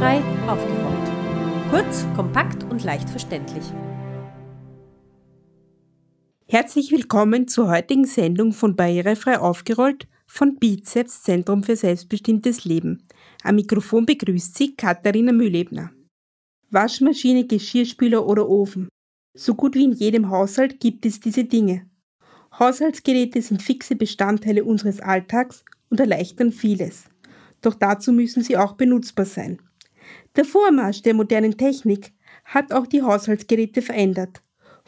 Barrierefrei aufgeräumt. Kurz, kompakt und leicht verständlich. Herzlich willkommen zur heutigen Sendung von Barrierefrei aufgerollt von Bizeps Zentrum für selbstbestimmtes Leben. Am Mikrofon begrüßt Sie Katharina Mühlebner. Waschmaschine, Geschirrspüler oder Ofen. So gut wie in jedem Haushalt gibt es diese Dinge. Haushaltsgeräte sind fixe Bestandteile unseres Alltags und erleichtern vieles. Doch dazu müssen sie auch benutzbar sein. Der Vormarsch der modernen Technik hat auch die Haushaltsgeräte verändert.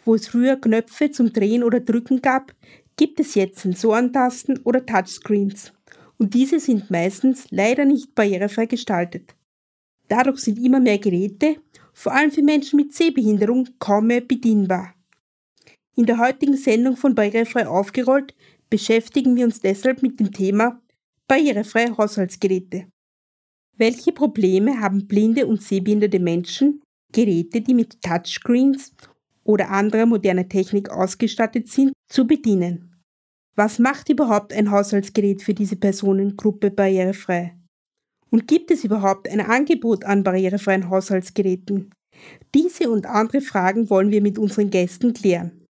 Wo es früher Knöpfe zum Drehen oder Drücken gab, gibt es jetzt Sensorentasten oder Touchscreens. Und diese sind meistens leider nicht barrierefrei gestaltet. Dadurch sind immer mehr Geräte, vor allem für Menschen mit Sehbehinderung, kaum mehr bedienbar. In der heutigen Sendung von Barrierefrei aufgerollt beschäftigen wir uns deshalb mit dem Thema barrierefreie Haushaltsgeräte. Welche Probleme haben blinde und sehbehinderte Menschen, Geräte, die mit Touchscreens oder anderer moderner Technik ausgestattet sind, zu bedienen? Was macht überhaupt ein Haushaltsgerät für diese Personengruppe barrierefrei? Und gibt es überhaupt ein Angebot an barrierefreien Haushaltsgeräten? Diese und andere Fragen wollen wir mit unseren Gästen klären.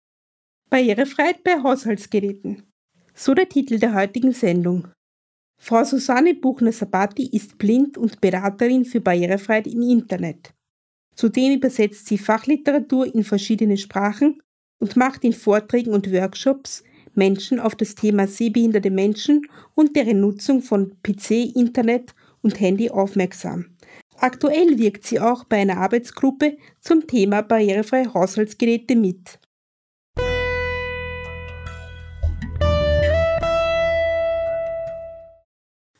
Barrierefreiheit bei Haushaltsgeräten. So der Titel der heutigen Sendung. Frau Susanne Buchner-Sabati ist blind und Beraterin für Barrierefreiheit im Internet. Zudem übersetzt sie Fachliteratur in verschiedene Sprachen und macht in Vorträgen und Workshops Menschen auf das Thema sehbehinderte Menschen und deren Nutzung von PC, Internet und Handy aufmerksam. Aktuell wirkt sie auch bei einer Arbeitsgruppe zum Thema barrierefreie Haushaltsgeräte mit.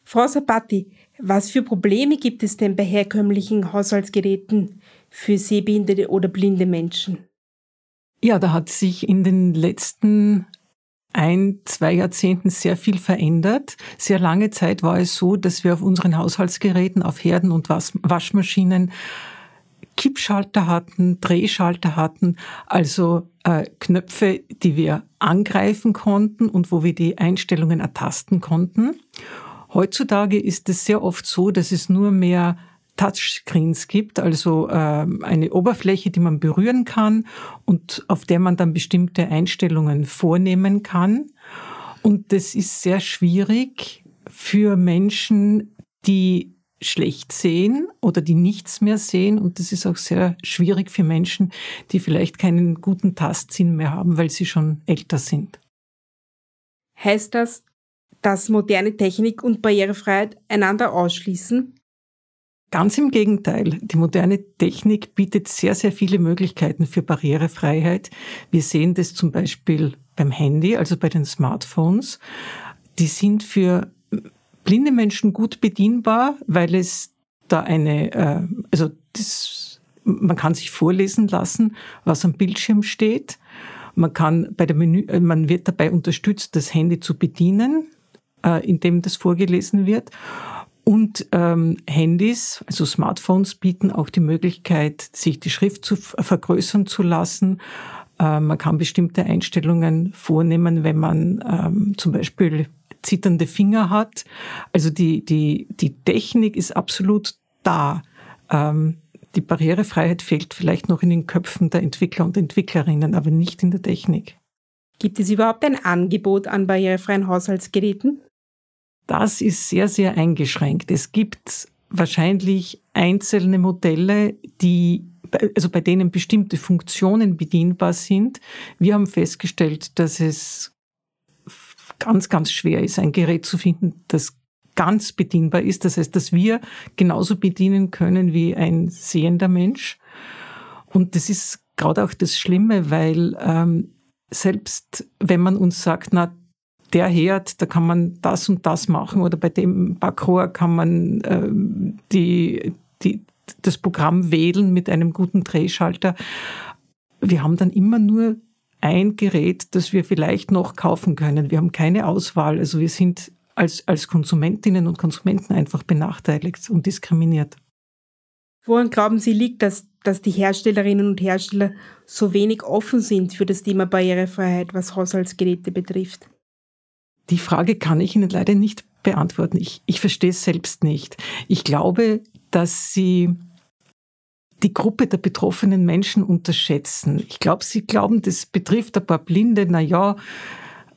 Frau Sabatti, was für Probleme gibt es denn bei herkömmlichen Haushaltsgeräten für sehbehinderte oder blinde Menschen? Ja, da hat sich in den letzten ein, zwei Jahrzehnten sehr viel verändert. Sehr lange Zeit war es so, dass wir auf unseren Haushaltsgeräten, auf Herden und Waschmaschinen Kippschalter hatten, Drehschalter hatten, also äh, Knöpfe, die wir angreifen konnten und wo wir die Einstellungen ertasten konnten. Heutzutage ist es sehr oft so, dass es nur mehr Touchscreens gibt, also äh, eine Oberfläche, die man berühren kann und auf der man dann bestimmte Einstellungen vornehmen kann. Und das ist sehr schwierig für Menschen, die schlecht sehen oder die nichts mehr sehen. Und das ist auch sehr schwierig für Menschen, die vielleicht keinen guten Tastsinn mehr haben, weil sie schon älter sind. Heißt das, dass moderne Technik und Barrierefreiheit einander ausschließen? Ganz im Gegenteil. Die moderne Technik bietet sehr, sehr viele Möglichkeiten für Barrierefreiheit. Wir sehen das zum Beispiel beim Handy, also bei den Smartphones. Die sind für blinde Menschen gut bedienbar, weil es da eine, äh, also das, man kann sich vorlesen lassen, was am Bildschirm steht. Man kann bei der Menü, äh, man wird dabei unterstützt, das Handy zu bedienen äh, in dem das vorgelesen wird. Und ähm, Handys, also Smartphones, bieten auch die Möglichkeit, sich die Schrift zu vergrößern zu lassen. Äh, man kann bestimmte Einstellungen vornehmen, wenn man ähm, zum Beispiel zitternde Finger hat. Also die, die, die Technik ist absolut da. Ähm, die Barrierefreiheit fehlt vielleicht noch in den Köpfen der Entwickler und Entwicklerinnen, aber nicht in der Technik. Gibt es überhaupt ein Angebot an barrierefreien Haushaltsgeräten? Das ist sehr, sehr eingeschränkt. Es gibt wahrscheinlich einzelne Modelle, die also bei denen bestimmte Funktionen bedienbar sind. Wir haben festgestellt, dass es ganz, ganz schwer ist, ein Gerät zu finden, das ganz bedienbar ist. Das heißt, dass wir genauso bedienen können wie ein sehender Mensch. Und das ist gerade auch das Schlimme, weil ähm, selbst wenn man uns sagt, na, der Herd, da kann man das und das machen oder bei dem Backrohr kann man äh, die, die, das Programm wählen mit einem guten Drehschalter. Wir haben dann immer nur ein Gerät, das wir vielleicht noch kaufen können. Wir haben keine Auswahl. Also wir sind als, als Konsumentinnen und Konsumenten einfach benachteiligt und diskriminiert. Woran glauben Sie liegt, dass, dass die Herstellerinnen und Hersteller so wenig offen sind für das Thema Barrierefreiheit, was Haushaltsgeräte betrifft? Die Frage kann ich Ihnen leider nicht beantworten. Ich, ich verstehe es selbst nicht. Ich glaube, dass sie die Gruppe der betroffenen Menschen unterschätzen. Ich glaube, sie glauben, das betrifft ein paar Blinde, na ja,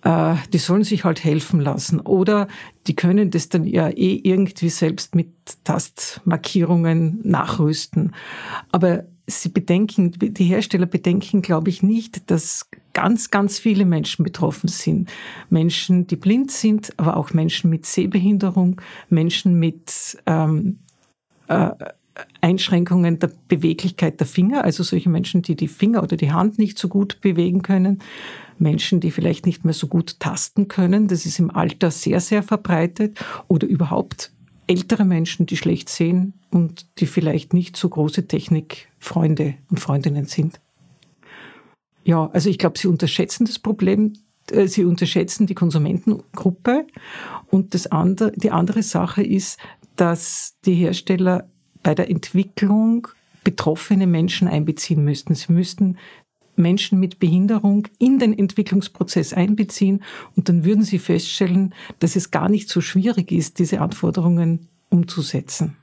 äh, die sollen sich halt helfen lassen. Oder die können das dann ja eh irgendwie selbst mit Tastmarkierungen nachrüsten. Aber sie bedenken, die Hersteller bedenken, glaube ich, nicht, dass ganz, ganz viele Menschen betroffen sind. Menschen, die blind sind, aber auch Menschen mit Sehbehinderung, Menschen mit ähm, äh, Einschränkungen der Beweglichkeit der Finger, also solche Menschen, die die Finger oder die Hand nicht so gut bewegen können, Menschen, die vielleicht nicht mehr so gut tasten können, das ist im Alter sehr, sehr verbreitet, oder überhaupt ältere Menschen, die schlecht sehen und die vielleicht nicht so große Technikfreunde und Freundinnen sind. Ja, also ich glaube, sie unterschätzen das Problem, äh, sie unterschätzen die Konsumentengruppe und das andere, die andere Sache ist, dass die Hersteller bei der Entwicklung betroffene Menschen einbeziehen müssten. Sie müssten Menschen mit Behinderung in den Entwicklungsprozess einbeziehen und dann würden sie feststellen, dass es gar nicht so schwierig ist, diese Anforderungen umzusetzen.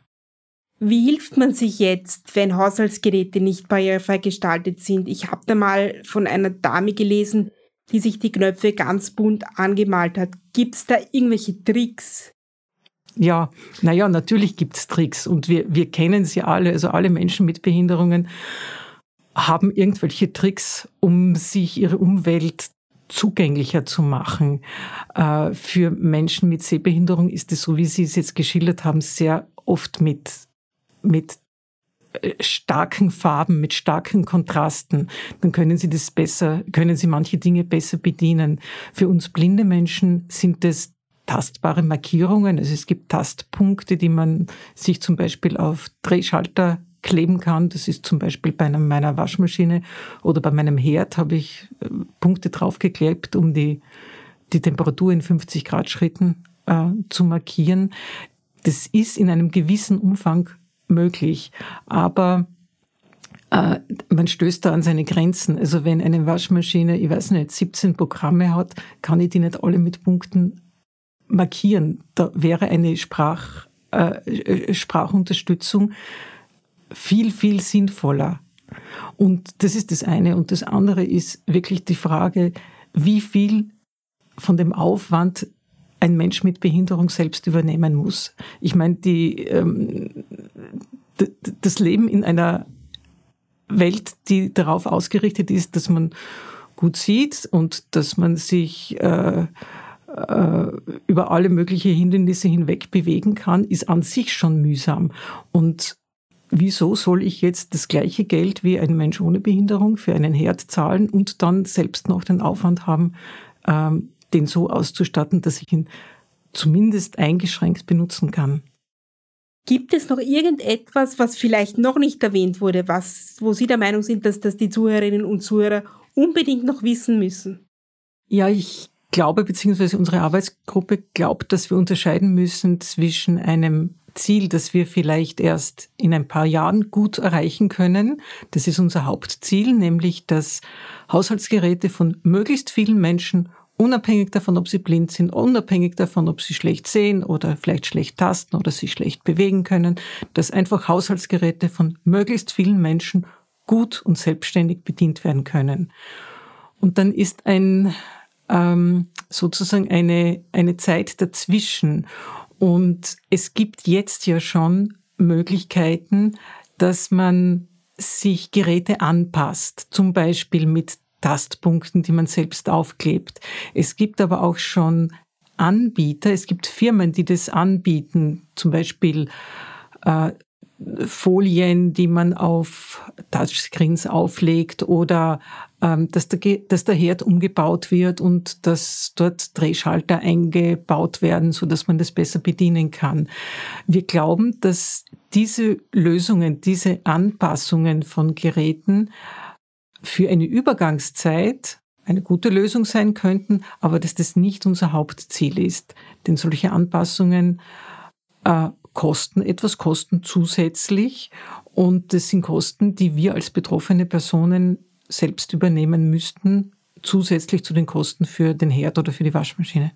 Wie hilft man sich jetzt, wenn Haushaltsgeräte nicht barrierefrei gestaltet sind? Ich habe da mal von einer Dame gelesen, die sich die Knöpfe ganz bunt angemalt hat. Gibt es da irgendwelche Tricks? Ja, naja, natürlich gibt's Tricks und wir, wir kennen sie alle, also alle Menschen mit Behinderungen haben irgendwelche Tricks, um sich ihre Umwelt zugänglicher zu machen. Äh, für Menschen mit Sehbehinderung ist es, so wie Sie es jetzt geschildert haben, sehr oft mit, mit äh, starken Farben, mit starken Kontrasten, dann können Sie das besser, können Sie manche Dinge besser bedienen. Für uns blinde Menschen sind es tastbare Markierungen. Also es gibt Tastpunkte, die man sich zum Beispiel auf Drehschalter kleben kann. Das ist zum Beispiel bei einem, meiner Waschmaschine oder bei meinem Herd habe ich äh, Punkte draufgeklebt, um die, die Temperatur in 50 Grad Schritten äh, zu markieren. Das ist in einem gewissen Umfang möglich, aber äh, man stößt da an seine Grenzen. Also wenn eine Waschmaschine, ich weiß nicht, 17 Programme hat, kann ich die nicht alle mit Punkten markieren. Da wäre eine Sprach, äh, Sprachunterstützung viel, viel sinnvoller. Und das ist das eine. Und das andere ist wirklich die Frage, wie viel von dem Aufwand ein Mensch mit Behinderung selbst übernehmen muss. Ich meine, die, ähm, das Leben in einer Welt, die darauf ausgerichtet ist, dass man gut sieht und dass man sich äh, äh, über alle möglichen Hindernisse hinweg bewegen kann, ist an sich schon mühsam. Und wieso soll ich jetzt das gleiche Geld wie ein Mensch ohne Behinderung für einen Herd zahlen und dann selbst noch den Aufwand haben, ähm, den so auszustatten, dass ich ihn zumindest eingeschränkt benutzen kann? Gibt es noch irgendetwas, was vielleicht noch nicht erwähnt wurde, was, wo Sie der Meinung sind, dass das die Zuhörerinnen und Zuhörer unbedingt noch wissen müssen? Ja, ich glaube, beziehungsweise unsere Arbeitsgruppe glaubt, dass wir unterscheiden müssen zwischen einem Ziel, das wir vielleicht erst in ein paar Jahren gut erreichen können. Das ist unser Hauptziel, nämlich dass Haushaltsgeräte von möglichst vielen Menschen unabhängig davon, ob sie blind sind, unabhängig davon, ob sie schlecht sehen oder vielleicht schlecht tasten oder sich schlecht bewegen können, dass einfach Haushaltsgeräte von möglichst vielen Menschen gut und selbstständig bedient werden können. Und dann ist ein ähm, sozusagen eine, eine Zeit dazwischen. Und es gibt jetzt ja schon Möglichkeiten, dass man sich Geräte anpasst, zum Beispiel mit Tastpunkten, die man selbst aufklebt. Es gibt aber auch schon Anbieter, es gibt Firmen, die das anbieten, zum Beispiel äh, Folien, die man auf Touchscreens auflegt oder dass, der, dass der Herd umgebaut wird und dass dort Drehschalter eingebaut werden, so dass man das besser bedienen kann. Wir glauben, dass diese Lösungen, diese Anpassungen von Geräten für eine Übergangszeit eine gute Lösung sein könnten, aber dass das nicht unser Hauptziel ist. Denn solche Anpassungen äh, kosten etwas, kosten zusätzlich und das sind Kosten, die wir als betroffene Personen selbst übernehmen müssten, zusätzlich zu den Kosten für den Herd oder für die Waschmaschine.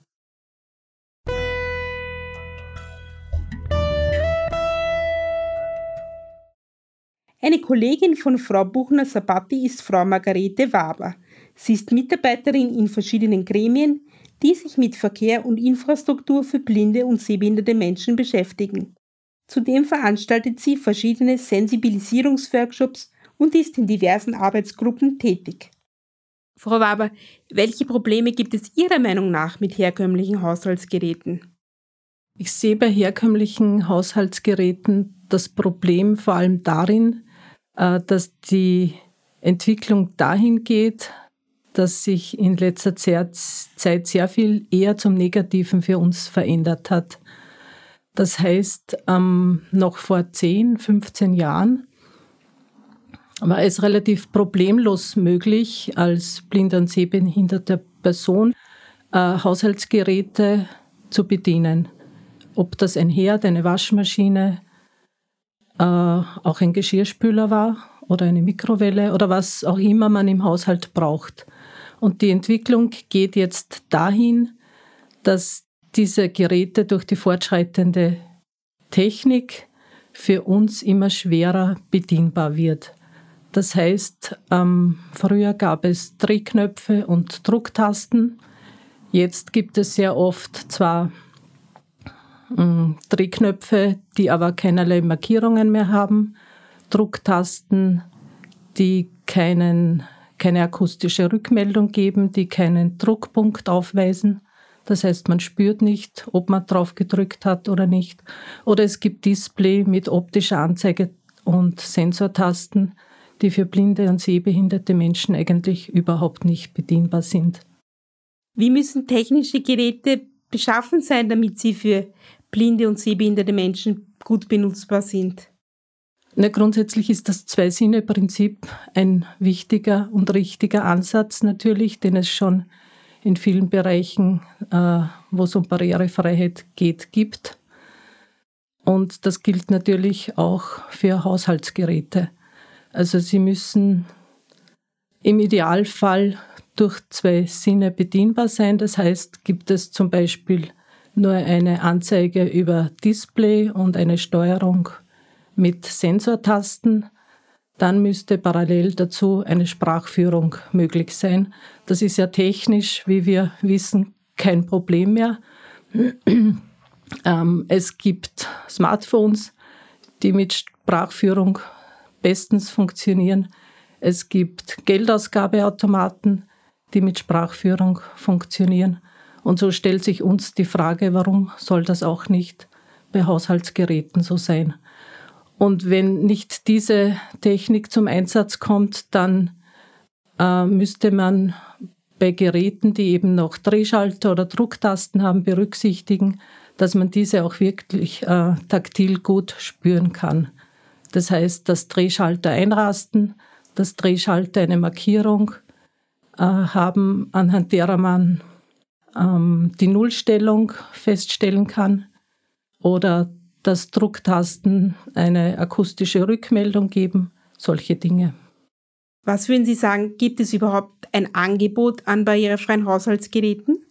Eine Kollegin von Frau Buchner-Sabatti ist Frau Margarete Waber. Sie ist Mitarbeiterin in verschiedenen Gremien, die sich mit Verkehr und Infrastruktur für blinde und sehbehinderte Menschen beschäftigen. Zudem veranstaltet sie verschiedene Sensibilisierungsworkshops und ist in diversen Arbeitsgruppen tätig. Frau Waber, welche Probleme gibt es Ihrer Meinung nach mit herkömmlichen Haushaltsgeräten? Ich sehe bei herkömmlichen Haushaltsgeräten das Problem vor allem darin, äh, dass die Entwicklung dahin geht, dass sich in letzter Zeit sehr viel eher zum Negativen für uns verändert hat. Das heißt, ähm, noch vor 10, 15 Jahren war es relativ problemlos möglich, als blinder und sehbehinderter Person äh, Haushaltsgeräte zu bedienen. Ob das ein Herd, eine Waschmaschine, äh, auch ein Geschirrspüler war oder eine Mikrowelle oder was auch immer man im Haushalt braucht. Und die Entwicklung geht jetzt dahin, dass diese Geräte durch die fortschreitende Technik für uns immer schwerer bedienbar wird. Das heißt, ähm, früher gab es Drehknöpfe und Drucktasten. Jetzt gibt es sehr oft zwar ähm, Drehknöpfe, die aber keinerlei Markierungen mehr haben, Drucktasten, die keinen keine akustische Rückmeldung geben, die keinen Druckpunkt aufweisen. Das heißt, man spürt nicht, ob man drauf gedrückt hat oder nicht. Oder es gibt Display mit optischer Anzeige und Sensortasten, die für blinde und sehbehinderte Menschen eigentlich überhaupt nicht bedienbar sind. Wie müssen technische Geräte beschaffen sein, damit sie für blinde und sehbehinderte Menschen gut benutzbar sind? Na, grundsätzlich ist das Zwei-Sinne-Prinzip ein wichtiger und richtiger Ansatz natürlich, den es schon in vielen Bereichen, äh, wo es um Barrierefreiheit geht, gibt. Und das gilt natürlich auch für Haushaltsgeräte. Also sie müssen im Idealfall durch zwei Sinne bedienbar sein. Das heißt, gibt es zum Beispiel nur eine Anzeige über Display und eine Steuerung mit Sensortasten. Dann müsste parallel dazu eine Sprachführung möglich sein. Das ist ja technisch, wie wir wissen, kein Problem mehr. Ähm, es gibt Smartphones, die mit Sprachführung bestens funktionieren. Es gibt Geldausgabeautomaten, die mit Sprachführung funktionieren. Und so stellt sich uns die Frage, warum soll das auch nicht bei Haushaltsgeräten so sein? Und wenn nicht diese Technik zum Einsatz kommt, dann äh, müsste man bei Geräten, die eben noch Drehschalter oder Drucktasten haben, berücksichtigen, dass man diese auch wirklich äh, taktil gut spüren kann. Das heißt, dass Drehschalter einrasten, dass Drehschalter eine Markierung äh, haben, anhand derer man ähm, die Nullstellung feststellen kann oder dass Drucktasten eine akustische Rückmeldung geben, solche Dinge. Was würden Sie sagen, gibt es überhaupt ein Angebot an barrierefreien Haushaltsgeräten?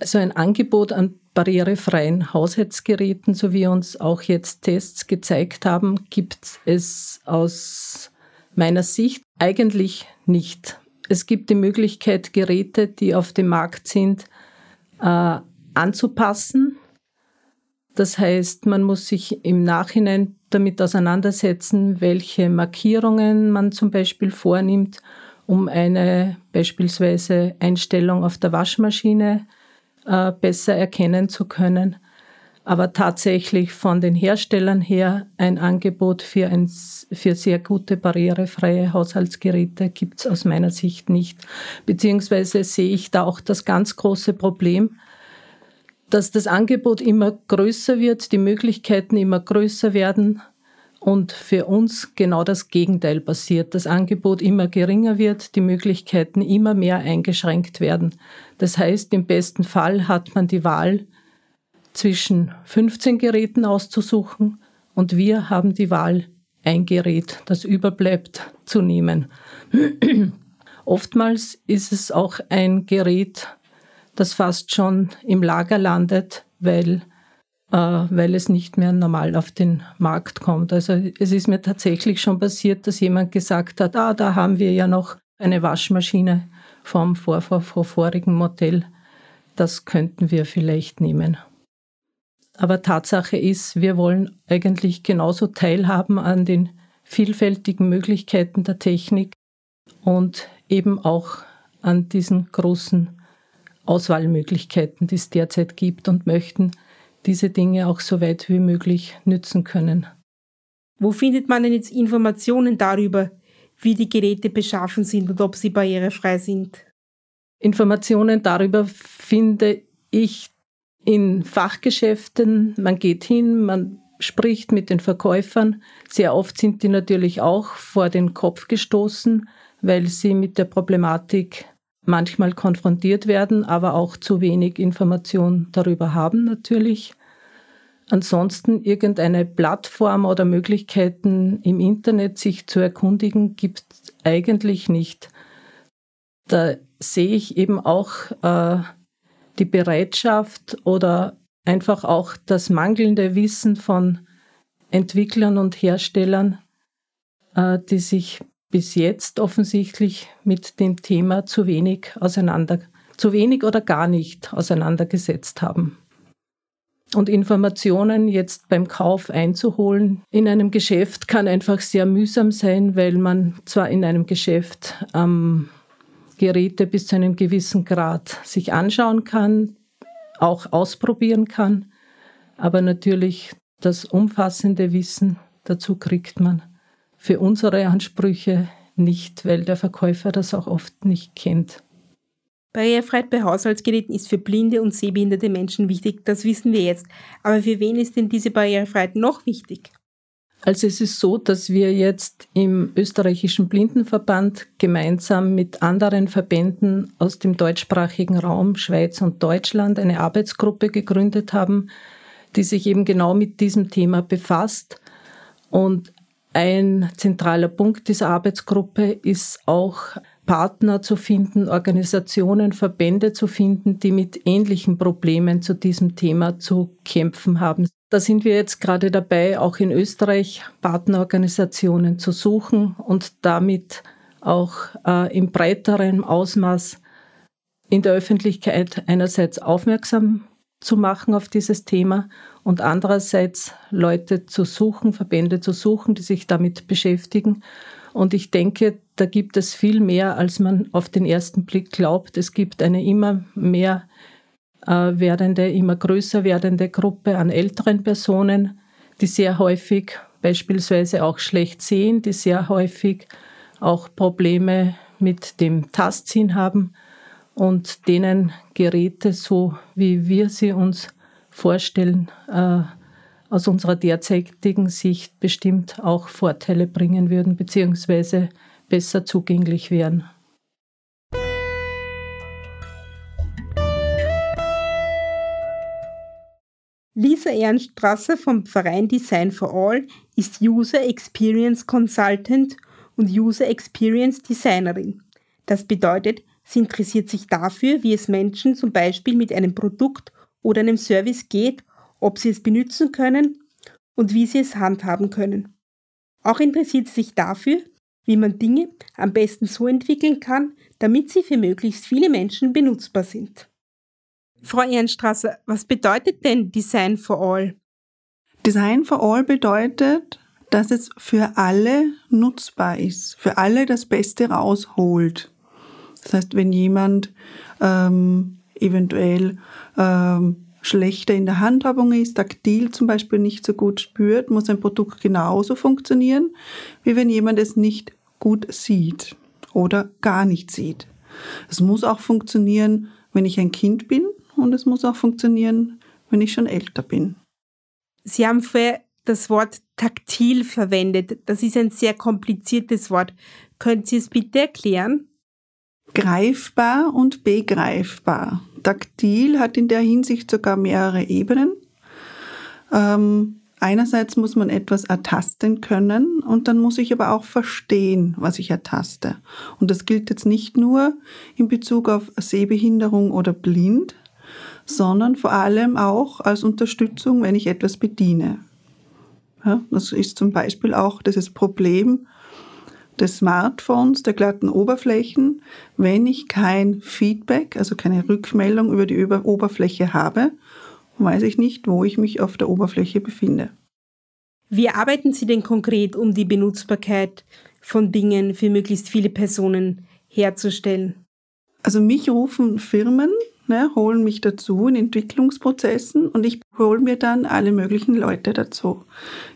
Also ein Angebot an barrierefreien Haushaltsgeräten, so wie uns auch jetzt Tests gezeigt haben, gibt es aus meiner Sicht eigentlich nicht. Es gibt die Möglichkeit, Geräte, die auf dem Markt sind, äh, anzupassen das heißt, man muss sich im Nachhinein damit auseinandersetzen, welche Markierungen man zum Beispiel vornimmt, um eine beispielsweise Einstellung auf der Waschmaschine äh, besser erkennen zu können. Aber tatsächlich von den Herstellern her ein Angebot für, ein, für sehr gute barrierefreie Haushaltsgeräte gibt es aus meiner Sicht nicht. Beziehungsweise sehe ich da auch das ganz große Problem, dass das Angebot immer größer wird, die Möglichkeiten immer größer werden und für uns genau das Gegenteil passiert. Das Angebot immer geringer wird, die Möglichkeiten immer mehr eingeschränkt werden. Das heißt, im besten Fall hat man die Wahl zwischen 15 Geräten auszusuchen und wir haben die Wahl, ein Gerät, das überbleibt, zu nehmen. Oftmals ist es auch ein Gerät, das fast schon im Lager landet, weil weil es nicht mehr normal auf den Markt kommt. Also es ist mir tatsächlich schon passiert, dass jemand gesagt hat, ah, da haben wir ja noch eine Waschmaschine vom vor, vor, vor vorigen Modell. Das könnten wir vielleicht nehmen. Aber Tatsache ist, wir wollen eigentlich genauso teilhaben an den vielfältigen Möglichkeiten der Technik und eben auch an diesen großen Auswahlmöglichkeiten, die es derzeit gibt und möchten diese Dinge auch so weit wie möglich nützen können. Wo findet man denn jetzt Informationen darüber, wie die Geräte beschaffen sind und ob sie barrierefrei sind? Informationen darüber finde ich in Fachgeschäften. Man geht hin, man spricht mit den Verkäufern. Sehr oft sind die natürlich auch vor den Kopf gestoßen, weil sie mit der Problematik manchmal konfrontiert werden, aber auch zu wenig Information darüber haben natürlich. Ansonsten irgendeine Plattform oder Möglichkeiten im Internet sich zu erkundigen, gibt es eigentlich nicht. Da sehe ich eben auch äh, die Bereitschaft oder einfach auch das mangelnde Wissen von Entwicklern und Herstellern, äh, die sich bis jetzt offensichtlich mit dem Thema zu wenig auseinander, zu wenig oder gar nicht auseinandergesetzt haben. Und Informationen jetzt beim Kauf einzuholen in einem Geschäft kann einfach sehr mühsam sein, weil man zwar in einem Geschäft ähm, Geräte bis zu einem gewissen Grad sich anschauen kann, auch ausprobieren kann, aber natürlich das umfassende Wissen dazu kriegt man für unsere Ansprüche nicht, weil der Verkäufer das auch oft nicht kennt. Barrierefreiheit bei Haushaltsgeräten ist für blinde und sehbehinderte Menschen wichtig, das wissen wir jetzt. Aber für wen ist denn diese Barrierefreiheit noch wichtig? Also es ist so, dass wir jetzt im österreichischen Blindenverband gemeinsam mit anderen Verbänden aus dem deutschsprachigen Raum, Schweiz und Deutschland, eine Arbeitsgruppe gegründet haben, die sich eben genau mit diesem Thema befasst. Und ein zentraler Punkt dieser Arbeitsgruppe ist auch Partner zu finden, Organisationen, Verbände zu finden, die mit ähnlichen Problemen zu diesem Thema zu kämpfen haben. Da sind wir jetzt gerade dabei, auch in Österreich Partnerorganisationen zu suchen und damit auch äh, im breiteren Ausmaß in der Öffentlichkeit einerseits aufmerksam zu machen auf dieses Thema und andererseits Leute zu suchen, Verbände zu suchen, die sich damit beschäftigen. Und ich denke, da gibt es viel mehr, als man auf den ersten Blick glaubt. Es gibt eine immer mehr äh, werdende, immer größer werdende Gruppe an älteren Personen, die sehr häufig beispielsweise auch schlecht sehen, die sehr häufig auch Probleme mit dem Tastsinn haben und denen Geräte, so wie wir sie uns vorstellen, äh, aus unserer derzeitigen Sicht bestimmt auch Vorteile bringen würden, beziehungsweise besser zugänglich wären. Lisa Ehrenstrasser vom Verein Design for All ist User Experience Consultant und User Experience Designerin. Das bedeutet, sie interessiert sich dafür, wie es Menschen zum Beispiel mit einem Produkt oder einem Service geht, ob sie es benutzen können und wie sie es handhaben können. Auch interessiert sie sich dafür, wie man Dinge am besten so entwickeln kann, damit sie für möglichst viele Menschen benutzbar sind. Frau Ehrenstrasser, was bedeutet denn Design for All? Design for All bedeutet, dass es für alle nutzbar ist, für alle das Beste rausholt. Das heißt, wenn jemand ähm, eventuell ähm, schlechter in der Handhabung ist, taktil zum Beispiel nicht so gut spürt, muss ein Produkt genauso funktionieren, wie wenn jemand es nicht gut sieht oder gar nicht sieht. Es muss auch funktionieren, wenn ich ein Kind bin und es muss auch funktionieren, wenn ich schon älter bin. Sie haben vorher das Wort taktil verwendet. Das ist ein sehr kompliziertes Wort. Können Sie es bitte erklären? Greifbar und begreifbar. Taktil hat in der Hinsicht sogar mehrere Ebenen. Ähm, einerseits muss man etwas ertasten können und dann muss ich aber auch verstehen, was ich ertaste. Und das gilt jetzt nicht nur in Bezug auf Sehbehinderung oder blind, sondern vor allem auch als Unterstützung, wenn ich etwas bediene. Ja, das ist zum Beispiel auch dieses Problem des Smartphones, der glatten Oberflächen. Wenn ich kein Feedback, also keine Rückmeldung über die Oberfläche habe, weiß ich nicht, wo ich mich auf der Oberfläche befinde. Wie arbeiten Sie denn konkret, um die Benutzbarkeit von Dingen für möglichst viele Personen herzustellen? Also mich rufen Firmen, ne, holen mich dazu in Entwicklungsprozessen und ich hole mir dann alle möglichen Leute dazu.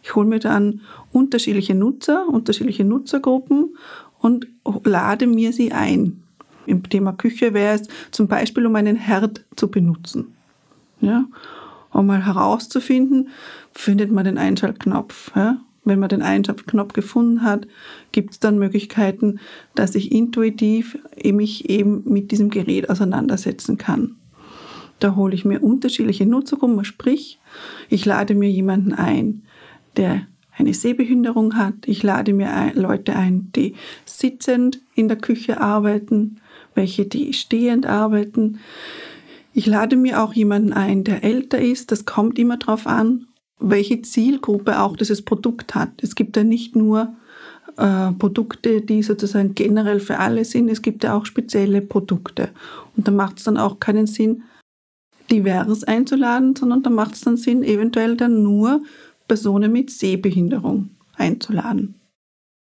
Ich hole mir dann unterschiedliche Nutzer, unterschiedliche Nutzergruppen und lade mir sie ein. Im Thema Küche wäre es zum Beispiel, um einen Herd zu benutzen. Ja, um mal herauszufinden, findet man den Einschaltknopf. Ja? Wenn man den Einschaltknopf gefunden hat, gibt es dann Möglichkeiten, dass ich intuitiv mich eben mit diesem Gerät auseinandersetzen kann. Da hole ich mir unterschiedliche Nutzergruppen, sprich, ich lade mir jemanden ein, der eine Sehbehinderung hat. Ich lade mir Leute ein, die sitzend in der Küche arbeiten, welche die stehend arbeiten. Ich lade mir auch jemanden ein, der älter ist. Das kommt immer darauf an, welche Zielgruppe auch dieses Produkt hat. Es gibt ja nicht nur äh, Produkte, die sozusagen generell für alle sind, es gibt ja auch spezielle Produkte. Und da macht es dann auch keinen Sinn, divers einzuladen, sondern da macht es dann Sinn, eventuell dann nur Personen mit Sehbehinderung einzuladen.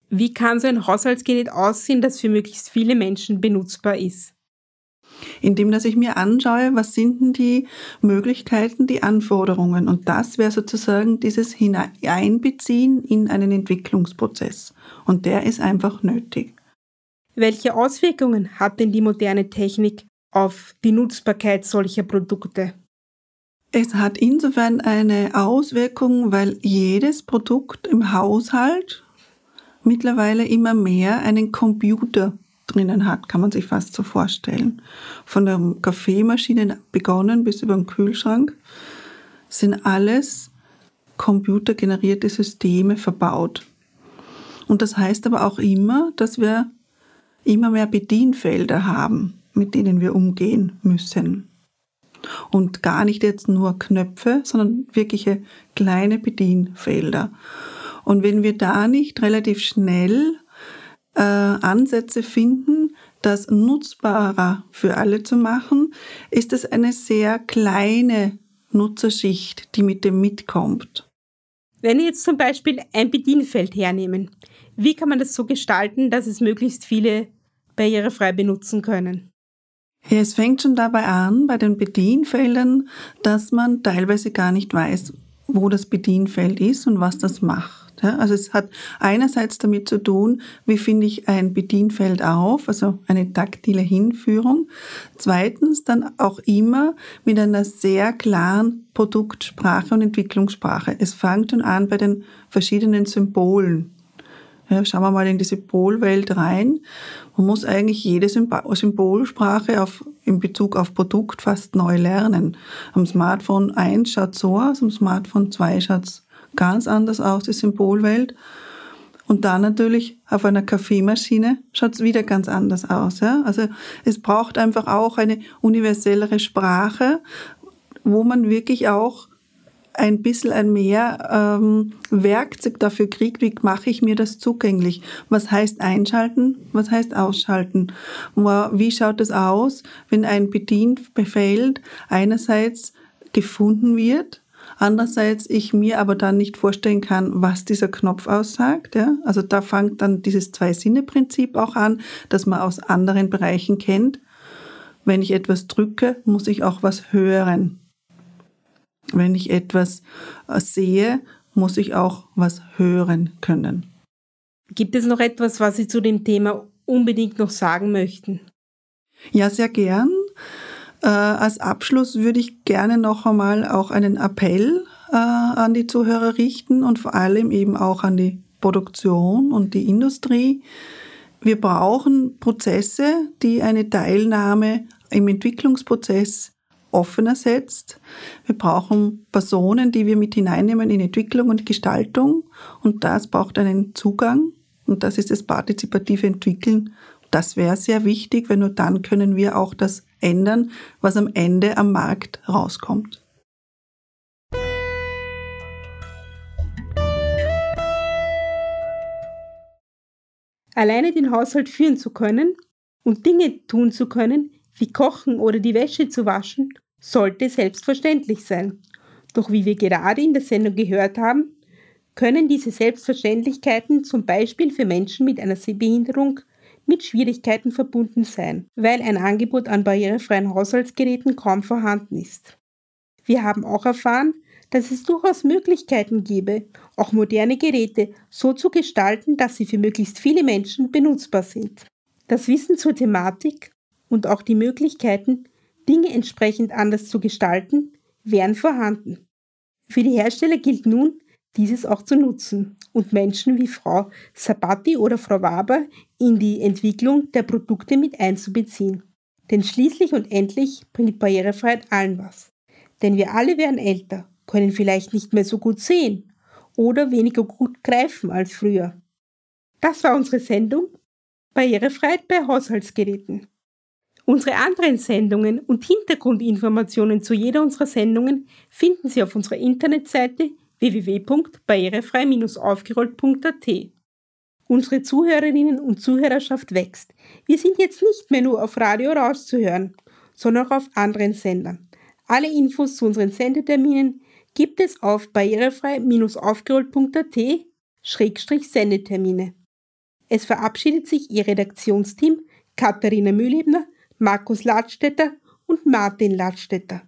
Wie kann so ein Haushaltsgerät aussehen, das für möglichst viele Menschen benutzbar ist? Indem dass ich mir anschaue, was sind denn die Möglichkeiten, die Anforderungen. Und das wäre sozusagen dieses Hineinbeziehen in einen Entwicklungsprozess. Und der ist einfach nötig. Welche Auswirkungen hat denn die moderne Technik auf die Nutzbarkeit solcher Produkte? Es hat insofern eine Auswirkung, weil jedes Produkt im Haushalt mittlerweile immer mehr einen Computer drinnen hat, kann man sich fast so vorstellen. Von der Kaffeemaschine begonnen bis über den Kühlschrank sind alles computergenerierte Systeme verbaut. Und das heißt aber auch immer, dass wir immer mehr Bedienfelder haben, mit denen wir umgehen müssen. Und gar nicht jetzt nur Knöpfe, sondern wirkliche kleine Bedienfelder. Und wenn wir da nicht relativ schnell äh, Ansätze finden, das nutzbarer für alle zu machen, ist es eine sehr kleine Nutzerschicht, die mit dem mitkommt. Wenn wir jetzt zum Beispiel ein Bedienfeld hernehmen, wie kann man das so gestalten, dass es möglichst viele barrierefrei benutzen können? Ja, es fängt schon dabei an, bei den Bedienfeldern, dass man teilweise gar nicht weiß, wo das Bedienfeld ist und was das macht. Ja, also es hat einerseits damit zu tun, wie finde ich ein Bedienfeld auf, also eine taktile Hinführung. Zweitens dann auch immer mit einer sehr klaren Produktsprache und Entwicklungssprache. Es fängt schon an bei den verschiedenen Symbolen. Ja, schauen wir mal in die Symbolwelt rein. Man muss eigentlich jede Symbolsprache auf, in Bezug auf Produkt fast neu lernen. Am Smartphone 1 schaut so aus, am Smartphone 2 schaut ganz anders aus, die Symbolwelt. Und dann natürlich auf einer Kaffeemaschine schaut es wieder ganz anders aus. Ja? Also es braucht einfach auch eine universellere Sprache, wo man wirklich auch ein bisschen ein mehr ähm, Werkzeug dafür kriegt, wie mache ich mir das zugänglich? Was heißt einschalten? Was heißt ausschalten? Wie schaut es aus, wenn ein Bedienbefehl einerseits gefunden wird Andererseits ich mir aber dann nicht vorstellen kann, was dieser Knopf aussagt. Ja? Also da fängt dann dieses Zwei-Sinne-Prinzip auch an, das man aus anderen Bereichen kennt. Wenn ich etwas drücke, muss ich auch was hören. Wenn ich etwas äh, sehe, muss ich auch was hören können. Gibt es noch etwas, was Sie zu dem Thema unbedingt noch sagen möchten? Ja, sehr gern. Äh, als Abschluss würde ich gerne noch einmal auch einen Appell äh, an die Zuhörer richten und vor allem eben auch an die Produktion und die Industrie. Wir brauchen Prozesse, die eine Teilnahme im Entwicklungsprozess offener setzt. Wir brauchen Personen, die wir mit hineinnehmen in Entwicklung und Gestaltung. Und das braucht einen Zugang. Und das ist das partizipative Entwickeln Das wäre sehr wichtig, weil nur dann können wir auch das ändern, was am Ende am Markt rauskommt. Alleine den Haushalt führen zu können und Dinge tun zu können, wie kochen oder die Wäsche zu waschen, sollte selbstverständlich sein. Doch wie wir gerade in der Sendung gehört haben, können diese Selbstverständlichkeiten zum Beispiel für Menschen mit einer Sehbehinderung mit Schwierigkeiten verbunden sein, weil ein Angebot an barrierefreien Haushaltsgeräten kaum vorhanden ist. Wir haben auch erfahren, dass es durchaus Möglichkeiten gäbe, auch moderne Geräte so zu gestalten, dass sie für möglichst viele Menschen benutzbar sind. Das Wissen zur Thematik und auch die Möglichkeiten, Dinge entsprechend anders zu gestalten, wären vorhanden. Für die Hersteller gilt nun, dieses auch zu nutzen und Menschen wie Frau Sabati oder Frau Waber in die Entwicklung der Produkte mit einzubeziehen. Denn schließlich und endlich bringt Barrierefreiheit allen was. Denn wir alle werden älter, können vielleicht nicht mehr so gut sehen oder weniger gut greifen als früher. Das war unsere Sendung Barrierefreiheit bei Haushaltsgeräten. Unsere anderen Sendungen und Hintergrundinformationen zu jeder unserer Sendungen finden Sie auf unserer Internetseite www.barrierefrei-aufgerollt.at. Unsere Zuhörerinnen und Zuhörerschaft wächst. Wir sind jetzt nicht mehr nur auf Radio rauszuhören, sondern auch auf anderen Sendern. Alle Infos zu unseren Sendeterminen gibt es auf barrierefrei-aufgerollt.at-sendetermine. Es verabschiedet sich Ihr Redaktionsteam Katharina Mühlebner, Markus Ladstätter und Martin Ladstätter.